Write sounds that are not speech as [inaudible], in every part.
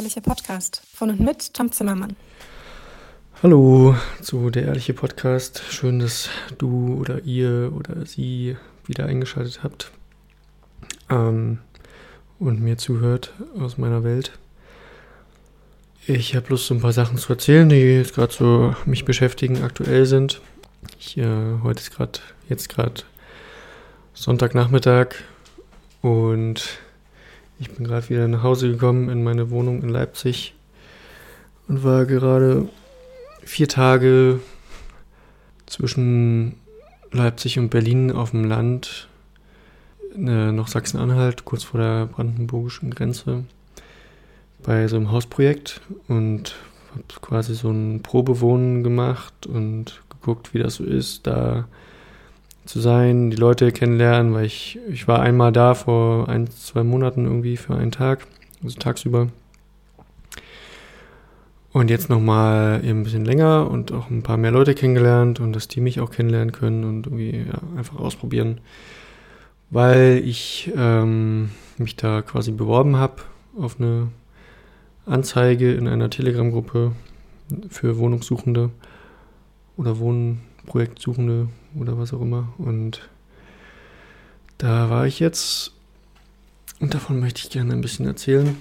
Ehrliche Podcast von und mit Tom Zimmermann. Hallo zu der ehrliche Podcast. Schön, dass du oder ihr oder sie wieder eingeschaltet habt ähm, und mir zuhört aus meiner Welt. Ich habe Lust, so ein paar Sachen zu erzählen, die jetzt gerade so mich beschäftigen, aktuell sind. Ich, äh, heute ist gerade, jetzt gerade Sonntagnachmittag und ich bin gerade wieder nach Hause gekommen in meine Wohnung in Leipzig und war gerade vier Tage zwischen Leipzig und Berlin auf dem Land, äh, noch Sachsen-Anhalt, kurz vor der brandenburgischen Grenze, bei so einem Hausprojekt und habe quasi so ein Probewohnen gemacht und geguckt, wie das so ist, da zu sein, die Leute kennenlernen, weil ich, ich war einmal da vor ein, zwei Monaten irgendwie für einen Tag, also tagsüber. Und jetzt nochmal eben ein bisschen länger und auch ein paar mehr Leute kennengelernt und dass die mich auch kennenlernen können und irgendwie ja, einfach ausprobieren, weil ich ähm, mich da quasi beworben habe auf eine Anzeige in einer Telegram-Gruppe für Wohnungssuchende oder Wohnprojektsuchende oder was auch immer. Und da war ich jetzt und davon möchte ich gerne ein bisschen erzählen.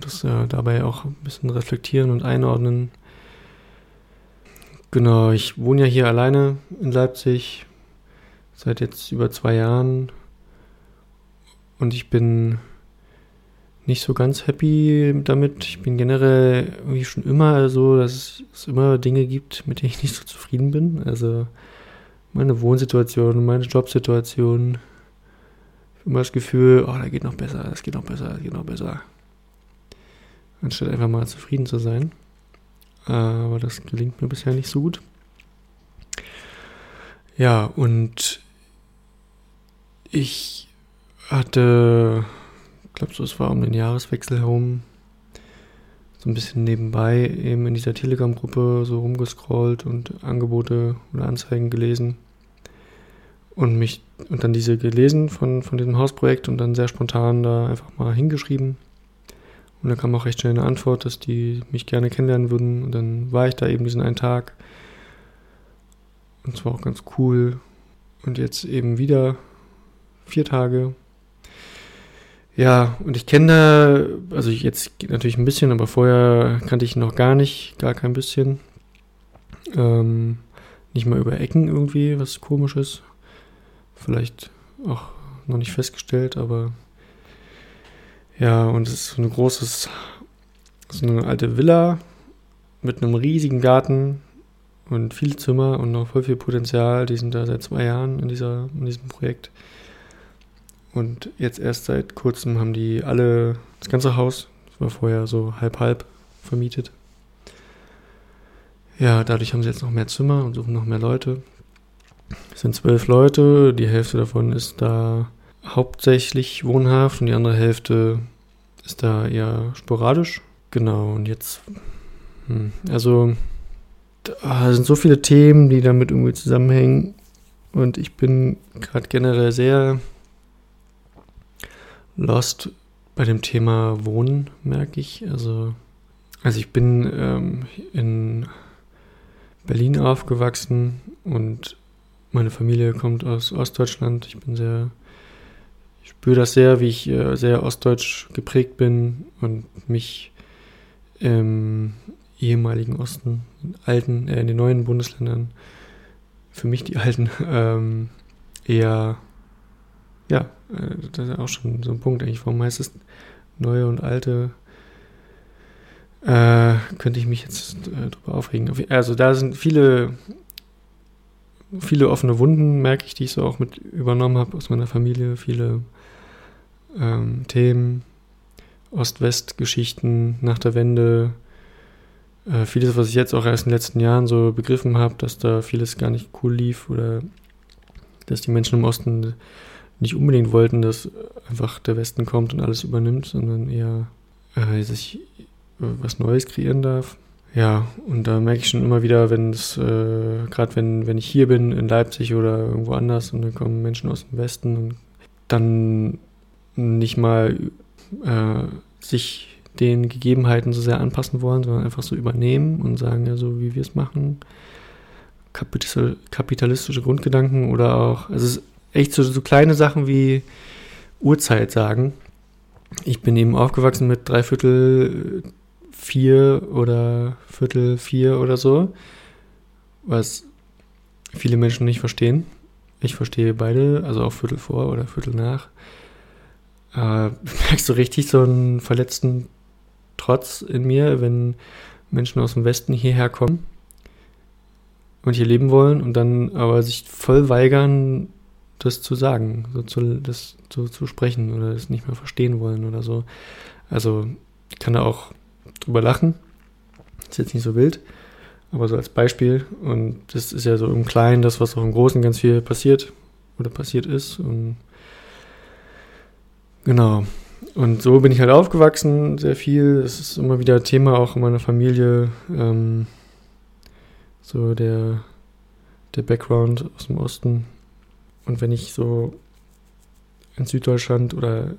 Das äh, dabei auch ein bisschen reflektieren und einordnen. Genau, ich wohne ja hier alleine in Leipzig seit jetzt über zwei Jahren und ich bin nicht so ganz happy damit. Ich bin generell irgendwie schon immer so, dass es immer Dinge gibt, mit denen ich nicht so zufrieden bin. Also meine Wohnsituation, meine Jobsituation. Ich habe immer das Gefühl, oh, da geht noch besser, das geht noch besser, das geht noch besser. Anstatt einfach mal zufrieden zu sein. Aber das gelingt mir bisher nicht so gut. Ja, und ich hatte ich glaube, so, es war um den Jahreswechsel herum, so ein bisschen nebenbei eben in dieser Telegram-Gruppe so rumgescrollt und Angebote oder Anzeigen gelesen und mich und dann diese gelesen von, von diesem Hausprojekt und dann sehr spontan da einfach mal hingeschrieben. Und da kam auch recht schnell eine Antwort, dass die mich gerne kennenlernen würden. Und dann war ich da eben diesen einen Tag. Und zwar auch ganz cool. Und jetzt eben wieder vier Tage ja, und ich kenne da, also jetzt natürlich ein bisschen, aber vorher kannte ich noch gar nicht, gar kein bisschen. Ähm, nicht mal über Ecken irgendwie, was komisch ist. Vielleicht auch noch nicht festgestellt, aber ja, und es ist so ein großes, so eine alte Villa mit einem riesigen Garten und viele Zimmer und noch voll viel Potenzial. Die sind da seit zwei Jahren in, dieser, in diesem Projekt. Und jetzt erst seit kurzem haben die alle das ganze Haus, das war vorher so halb-halb vermietet. Ja, dadurch haben sie jetzt noch mehr Zimmer und suchen noch mehr Leute. Es sind zwölf Leute, die Hälfte davon ist da hauptsächlich wohnhaft und die andere Hälfte ist da eher sporadisch. Genau, und jetzt, hm, also, da sind so viele Themen, die damit irgendwie zusammenhängen. Und ich bin gerade generell sehr lost bei dem Thema Wohnen, merke ich. Also, also ich bin ähm, in Berlin aufgewachsen und meine Familie kommt aus Ostdeutschland. Ich bin sehr, ich spüre das sehr, wie ich äh, sehr ostdeutsch geprägt bin und mich im ehemaligen Osten, in alten, äh, in den neuen Bundesländern, für mich die alten, [laughs] ähm, eher ja, äh, das ist auch schon so ein Punkt eigentlich. Warum heißt es neue und alte? Äh, könnte ich mich jetzt äh, drüber aufregen. Also da sind viele, viele offene Wunden, merke ich, die ich so auch mit übernommen habe aus meiner Familie. Viele ähm, Themen, Ost-West-Geschichten nach der Wende. Äh, vieles, was ich jetzt auch erst in den letzten Jahren so begriffen habe, dass da vieles gar nicht cool lief oder dass die Menschen im Osten nicht unbedingt wollten, dass einfach der Westen kommt und alles übernimmt, sondern eher äh, sich äh, was Neues kreieren darf. Ja, und da merke ich schon immer wieder, wenn es, äh, gerade wenn, wenn ich hier bin, in Leipzig oder irgendwo anders und dann kommen Menschen aus dem Westen und dann nicht mal äh, sich den Gegebenheiten so sehr anpassen wollen, sondern einfach so übernehmen und sagen, ja, so wie wir es machen. kapitalistische Grundgedanken oder auch, also es ist echt so, so kleine Sachen wie Uhrzeit sagen. Ich bin eben aufgewachsen mit dreiviertel vier oder Viertel vier oder so, was viele Menschen nicht verstehen. Ich verstehe beide, also auch Viertel vor oder Viertel nach. Äh, [laughs] merkst du richtig so einen verletzten Trotz in mir, wenn Menschen aus dem Westen hierher kommen und hier leben wollen und dann aber sich voll weigern, das zu sagen, so zu, das so zu sprechen oder das nicht mehr verstehen wollen oder so. Also ich kann da auch drüber lachen. Ist jetzt nicht so wild, aber so als Beispiel. Und das ist ja so im Kleinen das, was auch im Großen ganz viel passiert oder passiert ist. Und genau. Und so bin ich halt aufgewachsen, sehr viel. Es ist immer wieder Thema auch in meiner Familie. Ähm, so der, der Background aus dem Osten. Und wenn ich so in Süddeutschland oder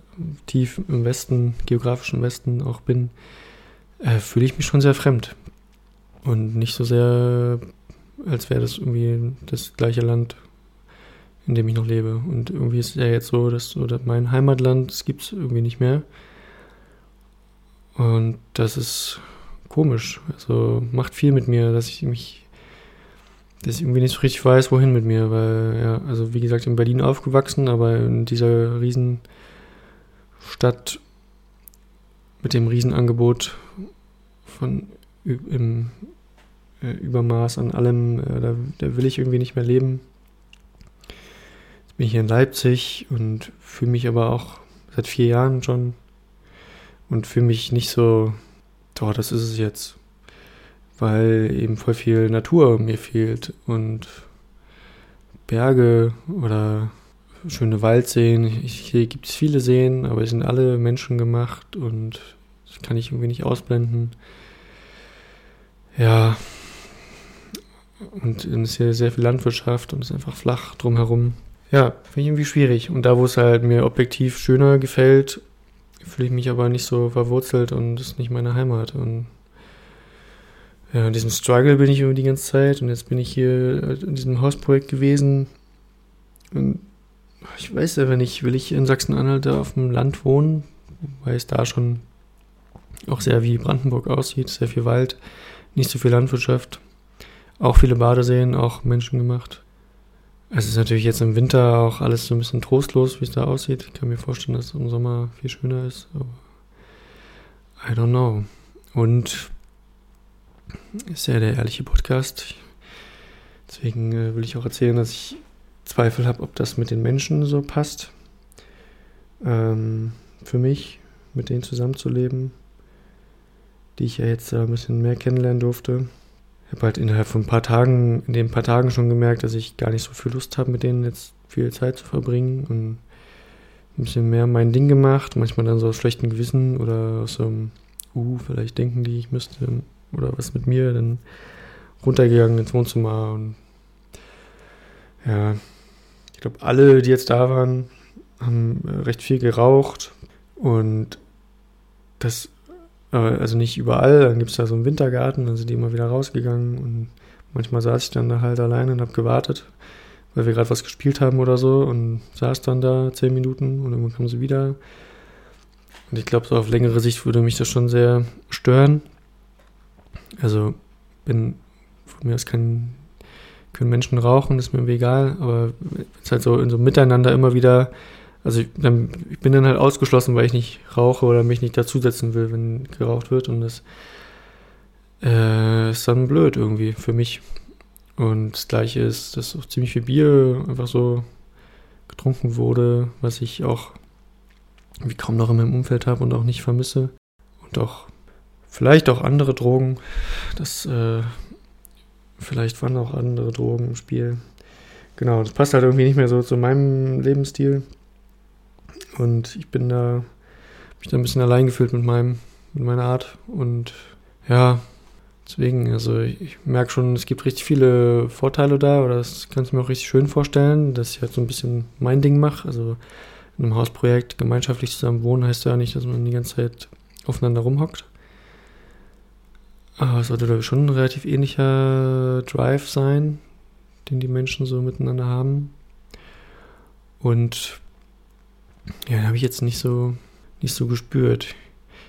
tief im Westen, geografischen Westen auch bin, äh, fühle ich mich schon sehr fremd. Und nicht so sehr, als wäre das irgendwie das gleiche Land, in dem ich noch lebe. Und irgendwie ist es ja jetzt so, dass so, mein Heimatland, das gibt es irgendwie nicht mehr. Und das ist komisch. Also macht viel mit mir, dass ich mich, dass ich irgendwie nicht so richtig weiß, wohin mit mir. Weil, ja, also wie gesagt, in Berlin aufgewachsen, aber in dieser Riesenstadt mit dem Riesenangebot von im äh, Übermaß an allem, äh, da, da, will ich irgendwie nicht mehr leben. Jetzt bin ich hier in Leipzig und fühle mich aber auch seit vier Jahren schon und fühle mich nicht so, doch, das ist es jetzt. Weil eben voll viel Natur mir fehlt und Berge oder schöne Waldseen. Hier gibt es viele Seen, aber sie sind alle menschengemacht und das kann ich irgendwie nicht ausblenden. Ja. Und es ist hier sehr viel Landwirtschaft und es ist einfach flach drumherum. Ja, finde ich irgendwie schwierig. Und da, wo es halt mir objektiv schöner gefällt, fühle ich mich aber nicht so verwurzelt und ist nicht meine Heimat. Und ja, in diesem Struggle bin ich über die ganze Zeit und jetzt bin ich hier in diesem Hausprojekt gewesen. Und ich weiß ja, wenn ich, will ich in Sachsen-Anhalt auf dem Land wohnen, weil es da schon auch sehr wie Brandenburg aussieht, sehr viel Wald nicht so viel Landwirtschaft. Auch viele Badeseen, auch menschengemacht. Es ist natürlich jetzt im Winter auch alles so ein bisschen trostlos, wie es da aussieht. Ich kann mir vorstellen, dass es im Sommer viel schöner ist. Aber I don't know. Und ist ja der ehrliche Podcast. Deswegen äh, will ich auch erzählen, dass ich Zweifel habe, ob das mit den Menschen so passt. Ähm, für mich, mit denen zusammenzuleben die ich ja jetzt ein bisschen mehr kennenlernen durfte. Ich habe halt innerhalb von ein paar Tagen, in den paar Tagen schon gemerkt, dass ich gar nicht so viel Lust habe, mit denen jetzt viel Zeit zu verbringen und ein bisschen mehr mein Ding gemacht, manchmal dann so aus schlechtem Gewissen oder aus so einem, uh, vielleicht denken die, ich müsste oder was mit mir, dann runtergegangen ins Wohnzimmer und ja, ich glaube, alle, die jetzt da waren, haben recht viel geraucht und das also nicht überall, dann gibt es da so einen Wintergarten, dann sind die immer wieder rausgegangen und manchmal saß ich dann da halt alleine und habe gewartet, weil wir gerade was gespielt haben oder so und saß dann da zehn Minuten und irgendwann kamen sie wieder. Und ich glaube, so auf längere Sicht würde mich das schon sehr stören. Also bin von mir aus kann, können Menschen rauchen, ist mir irgendwie egal, aber es ist halt so in so Miteinander immer wieder also ich, dann, ich, bin dann halt ausgeschlossen, weil ich nicht rauche oder mich nicht dazusetzen will, wenn geraucht wird. Und das äh, ist dann blöd irgendwie für mich. Und das gleiche ist, dass auch ziemlich viel Bier einfach so getrunken wurde, was ich auch wie kaum noch in meinem Umfeld habe und auch nicht vermisse. Und auch vielleicht auch andere Drogen. Das äh, vielleicht waren auch andere Drogen im Spiel. Genau, das passt halt irgendwie nicht mehr so zu meinem Lebensstil. Und ich bin da, mich da ein bisschen allein gefühlt mit meinem, mit meiner Art. Und ja, deswegen, also ich, ich merke schon, es gibt richtig viele Vorteile da, oder das kannst du mir auch richtig schön vorstellen, dass ich halt so ein bisschen mein Ding mache. Also in einem Hausprojekt gemeinschaftlich zusammen wohnen heißt ja nicht, dass man die ganze Zeit aufeinander rumhockt. Aber es sollte, glaube ich, schon ein relativ ähnlicher Drive sein, den die Menschen so miteinander haben. Und ja, habe ich jetzt nicht so, nicht so gespürt.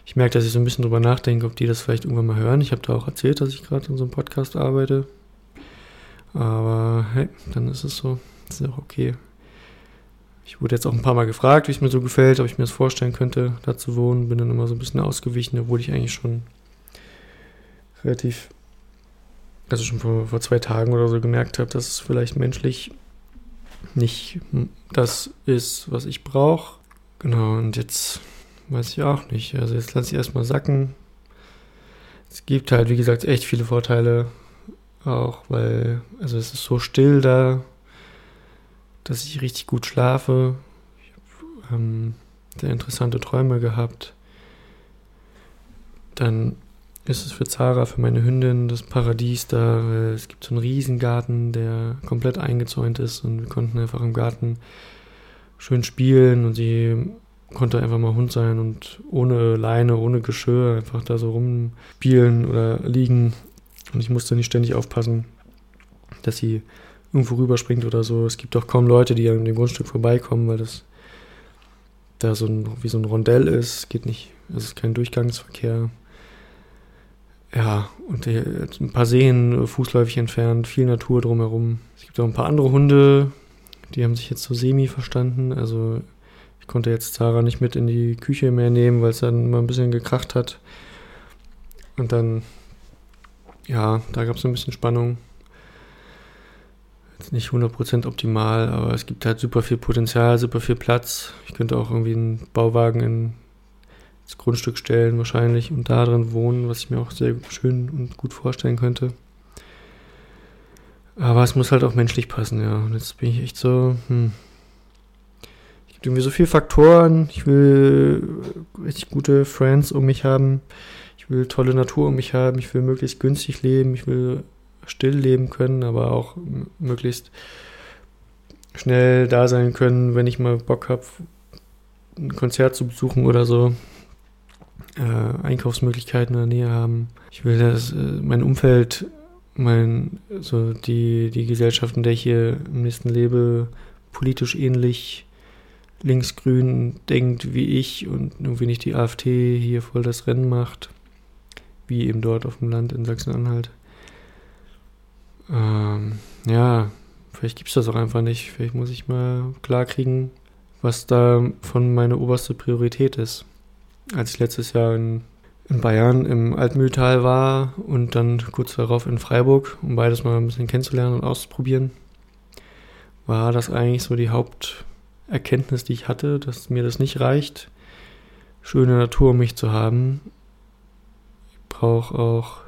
Ich merke, dass ich so ein bisschen drüber nachdenke, ob die das vielleicht irgendwann mal hören. Ich habe da auch erzählt, dass ich gerade in so einem Podcast arbeite. Aber hey, dann ist es so. Ist auch okay. Ich wurde jetzt auch ein paar Mal gefragt, wie es mir so gefällt, ob ich mir das vorstellen könnte, da zu wohnen. Bin dann immer so ein bisschen ausgewichen, obwohl ich eigentlich schon relativ, also schon vor, vor zwei Tagen oder so gemerkt habe, dass es vielleicht menschlich nicht das ist, was ich brauche. Genau, und jetzt weiß ich auch nicht. Also jetzt lasse ich erstmal sacken. Es gibt halt, wie gesagt, echt viele Vorteile. Auch weil, also es ist so still da, dass ich richtig gut schlafe. Ich habe ähm, sehr interessante Träume gehabt. Dann ist es für Zara, für meine Hündin, das Paradies da. Es gibt so einen Riesengarten, der komplett eingezäunt ist und wir konnten einfach im Garten schön spielen und sie konnte einfach mal Hund sein und ohne Leine, ohne Geschirr einfach da so rumspielen oder liegen. Und ich musste nicht ständig aufpassen, dass sie irgendwo rüberspringt oder so. Es gibt auch kaum Leute, die an dem Grundstück vorbeikommen, weil das da so ein, wie so ein Rondell ist. Geht nicht, es ist kein Durchgangsverkehr. Ja, und ein paar Seen fußläufig entfernt, viel Natur drumherum. Es gibt auch ein paar andere Hunde, die haben sich jetzt so semi verstanden. Also ich konnte jetzt Zara nicht mit in die Küche mehr nehmen, weil es dann immer ein bisschen gekracht hat. Und dann, ja, da gab es ein bisschen Spannung. Jetzt nicht 100% optimal, aber es gibt halt super viel Potenzial, super viel Platz. Ich könnte auch irgendwie einen Bauwagen in das Grundstück stellen wahrscheinlich und da drin wohnen, was ich mir auch sehr schön und gut vorstellen könnte. Aber es muss halt auch menschlich passen, ja. Und jetzt bin ich echt so, hm. Es gibt irgendwie so viele Faktoren. Ich will richtig gute Friends um mich haben. Ich will tolle Natur um mich haben. Ich will möglichst günstig leben. Ich will still leben können, aber auch möglichst schnell da sein können, wenn ich mal Bock habe, ein Konzert zu besuchen oder so äh, Einkaufsmöglichkeiten in der Nähe haben. Ich will, dass äh, mein Umfeld, mein, so die, die Gesellschaft, in der ich hier im nächsten lebe, politisch ähnlich linksgrün denkt wie ich und irgendwie nicht die AfD hier voll das Rennen macht, wie eben dort auf dem Land in Sachsen-Anhalt. Ähm, ja, vielleicht gibt es das auch einfach nicht. Vielleicht muss ich mal klarkriegen, was da von meine oberste Priorität ist als ich letztes Jahr in, in Bayern im Altmühltal war und dann kurz darauf in Freiburg, um beides mal ein bisschen kennenzulernen und auszuprobieren, war das eigentlich so die Haupterkenntnis, die ich hatte, dass mir das nicht reicht, schöne Natur um mich zu haben. Ich brauche auch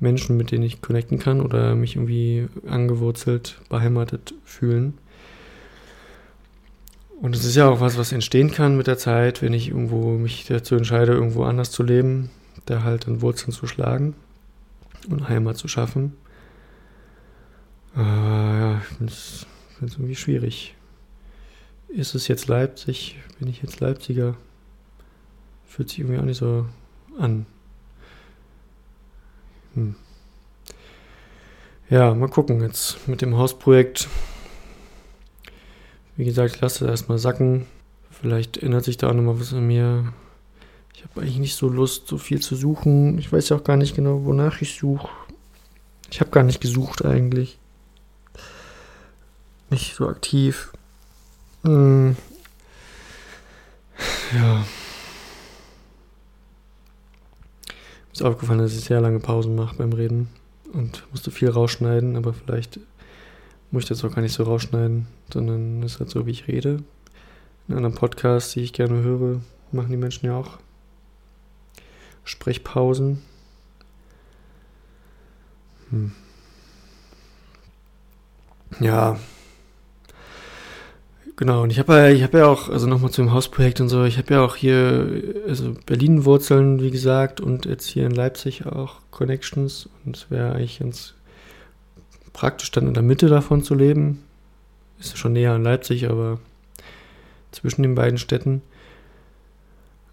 Menschen, mit denen ich connecten kann oder mich irgendwie angewurzelt, beheimatet fühlen. Und es ist ja auch was, was entstehen kann mit der Zeit, wenn ich irgendwo mich dazu entscheide, irgendwo anders zu leben, da halt dann Wurzeln zu schlagen und Heimat zu schaffen. Aber ja, ich finde es irgendwie schwierig. Ist es jetzt Leipzig? Bin ich jetzt Leipziger? Fühlt sich irgendwie auch nicht so an. Hm. Ja, mal gucken jetzt mit dem Hausprojekt wie gesagt, ich lasse das erstmal sacken. Vielleicht ändert sich da auch nochmal was an mir. Ich habe eigentlich nicht so Lust, so viel zu suchen. Ich weiß ja auch gar nicht genau, wonach ich suche. Ich habe gar nicht gesucht eigentlich. Nicht so aktiv. Hm. Ja. Mir ist aufgefallen, dass ich sehr lange Pausen mache beim Reden und musste viel rausschneiden, aber vielleicht muss ich das auch gar nicht so rausschneiden, sondern es ist halt so, wie ich rede. In anderen Podcasts, die ich gerne höre, machen die Menschen ja auch Sprechpausen. Hm. Ja. Genau, und ich habe ja, habe ja auch, also nochmal zum Hausprojekt und so, ich habe ja auch hier, also Berlin-Wurzeln, wie gesagt, und jetzt hier in Leipzig auch Connections und es wäre eigentlich ganz praktisch dann in der Mitte davon zu leben. Ist schon näher an Leipzig, aber zwischen den beiden Städten.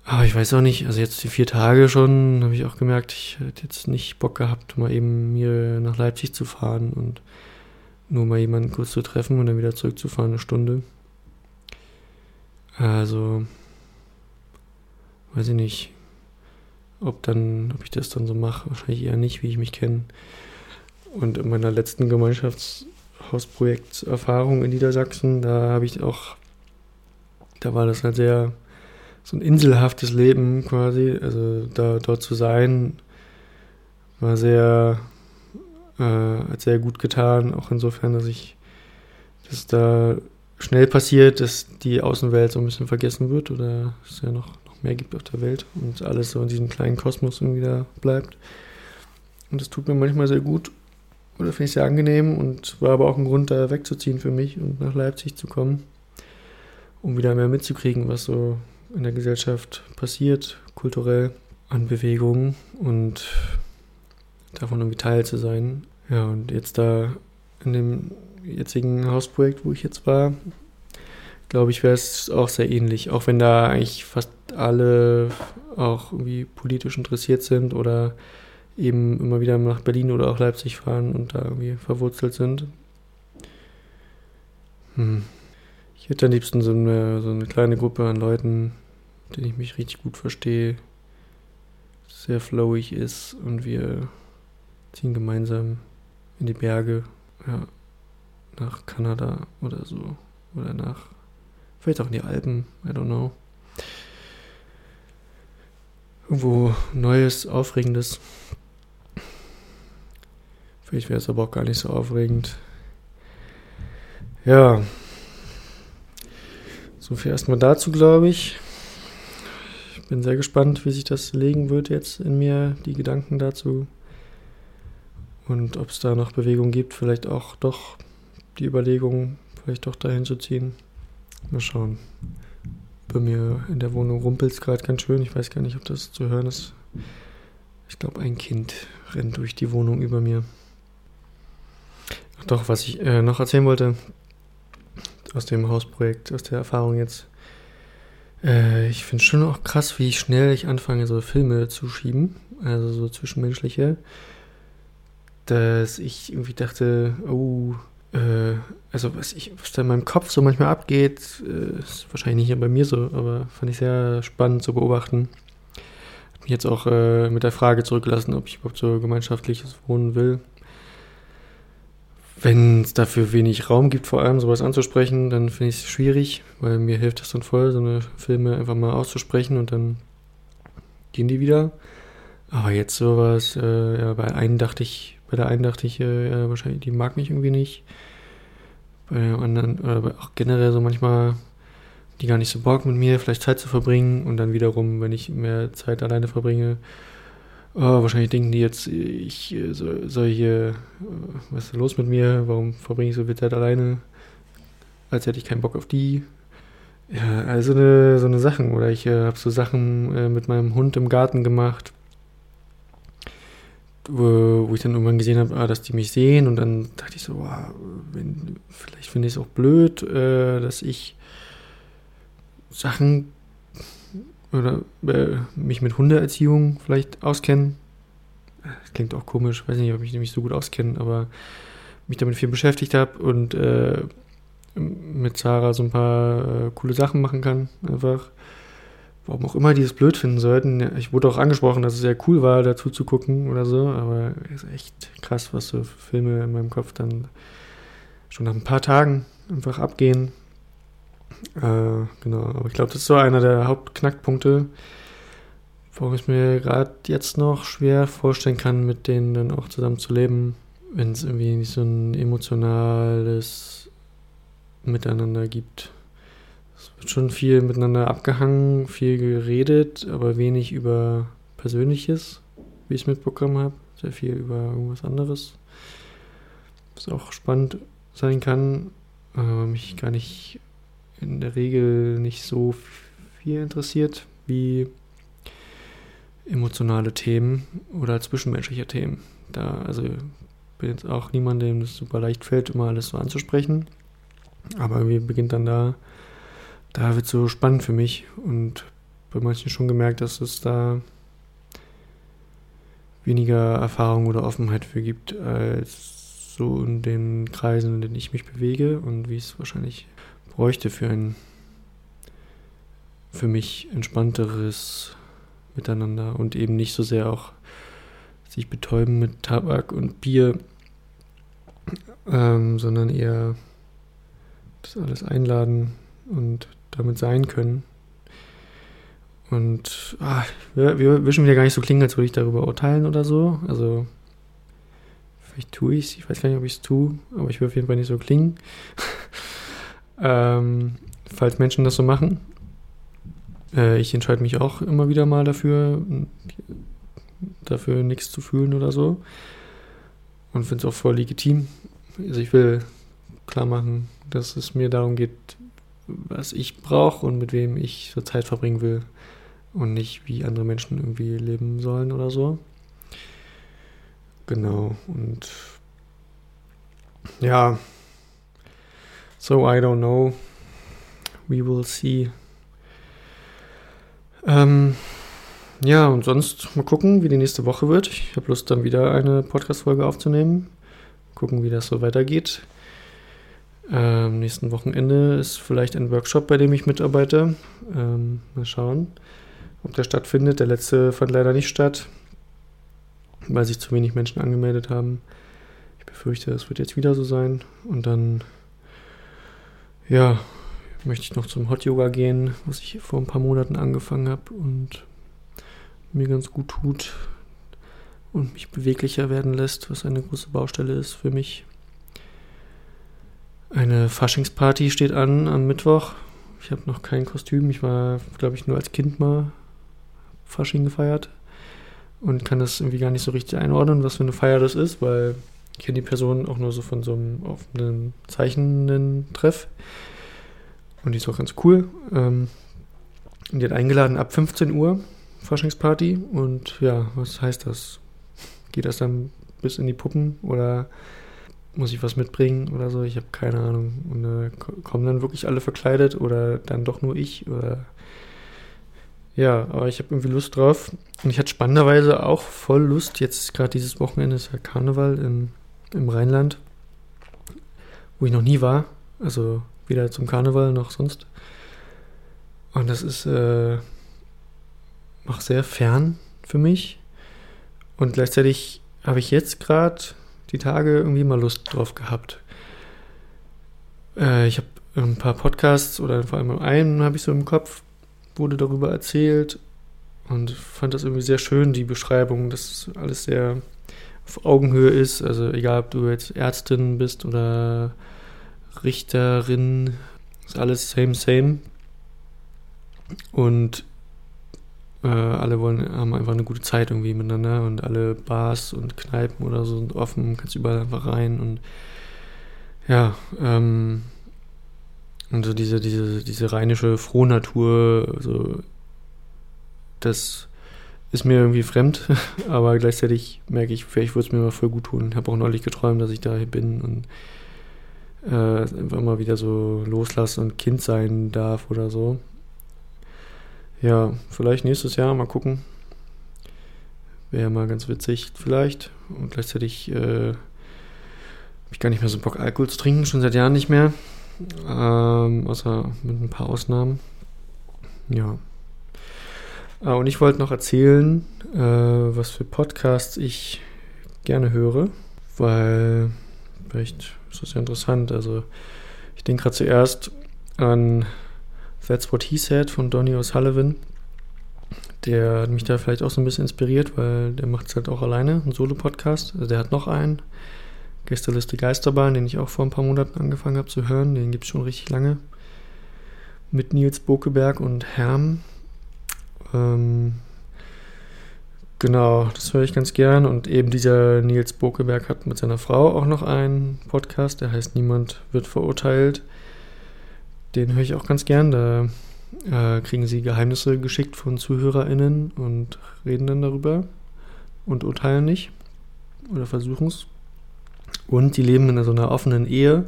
Aber ich weiß auch nicht, also jetzt die vier Tage schon, habe ich auch gemerkt, ich hätte jetzt nicht Bock gehabt, mal eben mir nach Leipzig zu fahren und nur mal jemanden kurz zu treffen und dann wieder zurückzufahren, eine Stunde. Also, weiß ich nicht, ob dann, ob ich das dann so mache, wahrscheinlich eher nicht, wie ich mich kenne. Und in meiner letzten Gemeinschaftshausprojekterfahrung in Niedersachsen, da habe ich auch, da war das halt sehr so ein inselhaftes Leben quasi. Also da dort zu sein, war sehr, äh, hat sehr gut getan, auch insofern, dass ich, dass da schnell passiert, dass die Außenwelt so ein bisschen vergessen wird oder es ja noch, noch mehr gibt auf der Welt und alles so in diesem kleinen Kosmos irgendwie da bleibt. Und das tut mir manchmal sehr gut oder finde ich sehr angenehm und war aber auch ein Grund, da wegzuziehen für mich und nach Leipzig zu kommen, um wieder mehr mitzukriegen, was so in der Gesellschaft passiert, kulturell, an Bewegungen und davon irgendwie Teil zu sein. Ja, und jetzt da in dem jetzigen Hausprojekt, wo ich jetzt war, glaube ich, wäre es auch sehr ähnlich, auch wenn da eigentlich fast alle auch irgendwie politisch interessiert sind oder eben immer wieder nach Berlin oder auch Leipzig fahren und da irgendwie verwurzelt sind. Hm. Ich hätte am liebsten so eine, so eine kleine Gruppe an Leuten, mit denen ich mich richtig gut verstehe, sehr flowig ist und wir ziehen gemeinsam in die Berge, ja, nach Kanada oder so. Oder nach, vielleicht auch in die Alpen, I don't know. Irgendwo Neues, Aufregendes. Vielleicht wäre es aber auch gar nicht so aufregend. Ja. So viel erstmal dazu, glaube ich. Ich bin sehr gespannt, wie sich das legen wird jetzt in mir, die Gedanken dazu. Und ob es da noch Bewegung gibt, vielleicht auch doch die Überlegung, vielleicht doch dahin zu ziehen. Mal schauen. Bei mir in der Wohnung rumpelt es gerade ganz schön. Ich weiß gar nicht, ob das zu hören ist. Ich glaube, ein Kind rennt durch die Wohnung über mir. Doch, was ich äh, noch erzählen wollte aus dem Hausprojekt, aus der Erfahrung jetzt. Äh, ich finde schon auch krass, wie schnell ich anfange, so Filme zu schieben, also so zwischenmenschliche, dass ich irgendwie dachte, oh, äh, also was, ich, was da in meinem Kopf so manchmal abgeht, äh, ist wahrscheinlich nicht bei mir so, aber fand ich sehr spannend zu beobachten. Hat mich jetzt auch äh, mit der Frage zurückgelassen, ob ich überhaupt so gemeinschaftliches Wohnen will. Wenn es dafür wenig Raum gibt, vor allem sowas anzusprechen, dann finde ich es schwierig, weil mir hilft das dann voll, so eine Filme einfach mal auszusprechen und dann gehen die wieder. Aber jetzt sowas, äh, ja, bei einem dachte ich, bei der einen dachte ich, äh, wahrscheinlich, die mag mich irgendwie nicht. Bei der anderen, oder auch generell so manchmal, die gar nicht so Bock mit mir, vielleicht Zeit zu verbringen und dann wiederum, wenn ich mehr Zeit alleine verbringe, oh, wahrscheinlich denken die jetzt, ich äh, soll, hier, äh, was ist los mit mir, warum verbringe ich so viel Zeit alleine, als hätte ich keinen Bock auf die. Ja, also eine, so eine Sachen. Oder ich äh, habe so Sachen äh, mit meinem Hund im Garten gemacht, wo, wo ich dann irgendwann gesehen habe, ah, dass die mich sehen und dann dachte ich so, wow, wenn, vielleicht finde ich es auch blöd, äh, dass ich Sachen oder äh, mich mit Hundeerziehung vielleicht auskennen. Das klingt auch komisch, weiß nicht, ob ich mich so gut auskenne, aber mich damit viel beschäftigt habe und äh, mit Sarah so ein paar äh, coole Sachen machen kann, einfach. Warum auch immer die es blöd finden sollten. Ich wurde auch angesprochen, dass es sehr cool war, dazu zu gucken oder so, aber es ist echt krass, was so Filme in meinem Kopf dann schon nach ein paar Tagen einfach abgehen äh, genau, aber ich glaube, das ist so einer der Hauptknackpunkte, warum ich mir gerade jetzt noch schwer vorstellen kann, mit denen dann auch zusammen zu leben, wenn es irgendwie nicht so ein emotionales Miteinander gibt. Es wird schon viel miteinander abgehangen, viel geredet, aber wenig über Persönliches, wie ich es mitbekommen habe. Sehr viel über irgendwas anderes. Was auch spannend sein kann, aber mich gar nicht in der Regel nicht so viel interessiert wie emotionale Themen oder zwischenmenschliche Themen. Da, also bin jetzt auch niemand, dem das super leicht fällt, immer alles so anzusprechen. Aber irgendwie beginnt dann da, da wird so spannend für mich und bei manchen schon gemerkt, dass es da weniger Erfahrung oder Offenheit für gibt, als so in den Kreisen, in denen ich mich bewege und wie es wahrscheinlich bräuchte für ein für mich entspannteres Miteinander und eben nicht so sehr auch sich betäuben mit Tabak und Bier, ähm, sondern eher das alles einladen und damit sein können. Und ah, wir, wir wischen wieder gar nicht so klingen, als würde ich darüber urteilen oder so. Also, vielleicht tue ich es. Ich weiß gar nicht, ob ich es tue, aber ich will auf jeden Fall nicht so klingen. [laughs] ähm, falls Menschen das so machen. Äh, ich entscheide mich auch immer wieder mal dafür, dafür nichts zu fühlen oder so. Und finde es auch voll legitim. Also, ich will klar machen, dass es mir darum geht, was ich brauche und mit wem ich so Zeit verbringen will und nicht wie andere Menschen irgendwie leben sollen oder so. Genau, und ja, so I don't know. We will see. Ähm, ja, und sonst mal gucken, wie die nächste Woche wird. Ich habe Lust, dann wieder eine Podcast-Folge aufzunehmen. Gucken, wie das so weitergeht. Ähm, nächsten Wochenende ist vielleicht ein Workshop, bei dem ich mitarbeite. Ähm, mal schauen, ob der stattfindet. Der letzte fand leider nicht statt, weil sich zu wenig Menschen angemeldet haben. Ich befürchte, es wird jetzt wieder so sein. Und dann, ja, möchte ich noch zum Hot Yoga gehen, was ich vor ein paar Monaten angefangen habe und mir ganz gut tut und mich beweglicher werden lässt, was eine große Baustelle ist für mich. Eine Faschingsparty steht an am Mittwoch. Ich habe noch kein Kostüm. Ich war, glaube ich, nur als Kind mal Fasching gefeiert und kann das irgendwie gar nicht so richtig einordnen, was für eine Feier das ist, weil ich kenne die Person auch nur so von so einem offenen zeichnenden Treff. Und die ist auch ganz cool. Ähm, und die hat eingeladen ab 15 Uhr Faschingsparty. Und ja, was heißt das? Geht das dann bis in die Puppen oder muss ich was mitbringen oder so? Ich habe keine Ahnung. Und äh, kommen dann wirklich alle verkleidet oder dann doch nur ich oder ja, aber ich habe irgendwie Lust drauf. Und ich hatte spannenderweise auch voll Lust, jetzt gerade dieses Wochenende ist ja Karneval in, im Rheinland, wo ich noch nie war. Also weder zum Karneval noch sonst. Und das ist äh, auch sehr fern für mich. Und gleichzeitig habe ich jetzt gerade die Tage irgendwie mal Lust drauf gehabt. Äh, ich habe ein paar Podcasts oder vor allem einen habe ich so im Kopf, wurde darüber erzählt und fand das irgendwie sehr schön, die Beschreibung, dass alles sehr auf Augenhöhe ist. Also egal, ob du jetzt Ärztin bist oder Richterin, ist alles same, same. Und äh, alle wollen, haben einfach eine gute Zeit irgendwie miteinander und alle Bars und Kneipen oder so sind offen, kannst überall einfach rein und ja, ähm, und so diese, diese, diese rheinische Frohnatur, so, das ist mir irgendwie fremd, [laughs] aber gleichzeitig merke ich, vielleicht würde es mir mal voll gut tun. Ich habe auch neulich geträumt, dass ich da bin und äh, einfach mal wieder so loslassen und Kind sein darf oder so. Ja, vielleicht nächstes Jahr mal gucken. Wäre mal ganz witzig, vielleicht. Und gleichzeitig äh, habe ich gar nicht mehr so Bock, Alkohol zu trinken, schon seit Jahren nicht mehr. Ähm, außer mit ein paar Ausnahmen. Ja. Äh, und ich wollte noch erzählen, äh, was für Podcasts ich gerne höre, weil vielleicht ist das ja interessant. Also, ich denke gerade zuerst an That's What He Said von Donny O'Sullivan. Der hat mich da vielleicht auch so ein bisschen inspiriert, weil der macht es halt auch alleine, ein Solo-Podcast. Also der hat noch einen, Gästeliste Geisterbahn, den ich auch vor ein paar Monaten angefangen habe zu hören. Den gibt es schon richtig lange. Mit Nils Bokeberg und Herm. Ähm, genau, das höre ich ganz gern. Und eben dieser Nils Bokeberg hat mit seiner Frau auch noch einen Podcast, der heißt Niemand wird verurteilt. Den höre ich auch ganz gern. Da äh, kriegen sie Geheimnisse geschickt von ZuhörerInnen und reden dann darüber und urteilen nicht oder versuchen es. Und die leben in so einer offenen Ehe.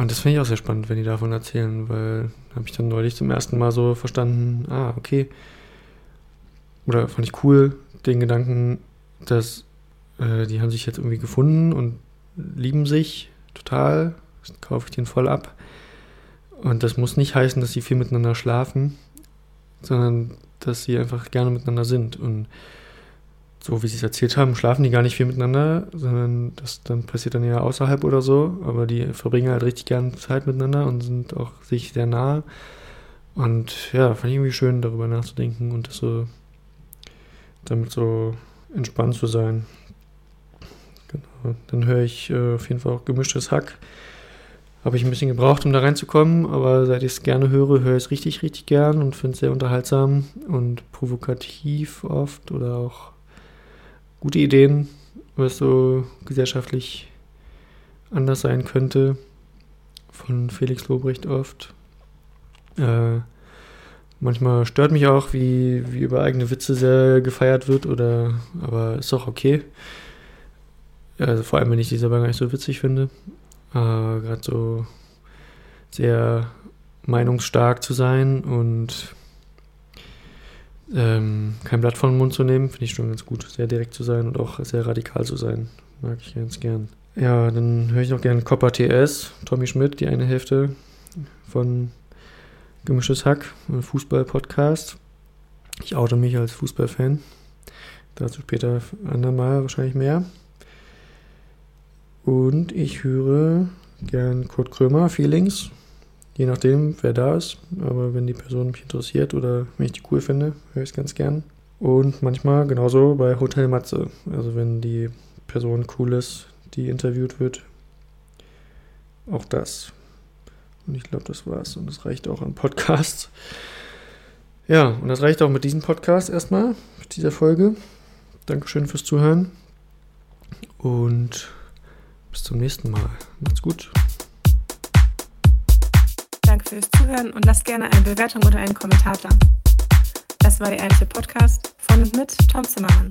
Und das finde ich auch sehr spannend, wenn die davon erzählen, weil habe ich dann neulich zum ersten Mal so verstanden, ah, okay. Oder fand ich cool, den Gedanken, dass äh, die haben sich jetzt irgendwie gefunden und lieben sich total. Das kaufe ich den voll ab. Und das muss nicht heißen, dass sie viel miteinander schlafen, sondern dass sie einfach gerne miteinander sind. Und so wie sie es erzählt haben, schlafen die gar nicht viel miteinander, sondern das dann passiert dann eher außerhalb oder so. Aber die verbringen halt richtig gerne Zeit miteinander und sind auch sich sehr nah. Und ja, fand ich irgendwie schön, darüber nachzudenken und das so damit so entspannt zu sein. Genau. Dann höre ich äh, auf jeden Fall auch gemischtes Hack. Habe ich ein bisschen gebraucht, um da reinzukommen, aber seit ich es gerne höre, höre ich es richtig, richtig gern und finde es sehr unterhaltsam und provokativ oft oder auch gute Ideen, was so gesellschaftlich anders sein könnte. Von Felix Lobrecht oft. Äh, manchmal stört mich auch, wie, wie über eigene Witze sehr gefeiert wird, oder aber ist doch okay. Also vor allem, wenn ich die selber gar nicht so witzig finde. Äh, Gerade so sehr meinungsstark zu sein und ähm, kein Blatt den Mund zu nehmen, finde ich schon ganz gut. Sehr direkt zu sein und auch sehr radikal zu sein. Mag ich ganz gern. Ja, dann höre ich noch gern Copper TS, Tommy Schmidt, die eine Hälfte von Gemischtes Hack, Fußball-Podcast. Ich oute mich als Fußballfan. Dazu später andermal wahrscheinlich mehr. Und ich höre gern Kurt Krömer, Feelings. Je nachdem, wer da ist. Aber wenn die Person mich interessiert oder wenn ich die cool finde, höre ich es ganz gern. Und manchmal genauso bei Hotel Matze. Also wenn die Person cool ist, die interviewt wird. Auch das. Und ich glaube, das war's. Und das reicht auch an Podcasts. Ja, und das reicht auch mit diesem Podcast erstmal, mit dieser Folge. Dankeschön fürs Zuhören. Und bis zum nächsten Mal. Macht's gut. Fürs Zuhören und lasst gerne eine Bewertung oder einen Kommentar da. Das war der ehrliche Podcast von und mit Tom Zimmermann.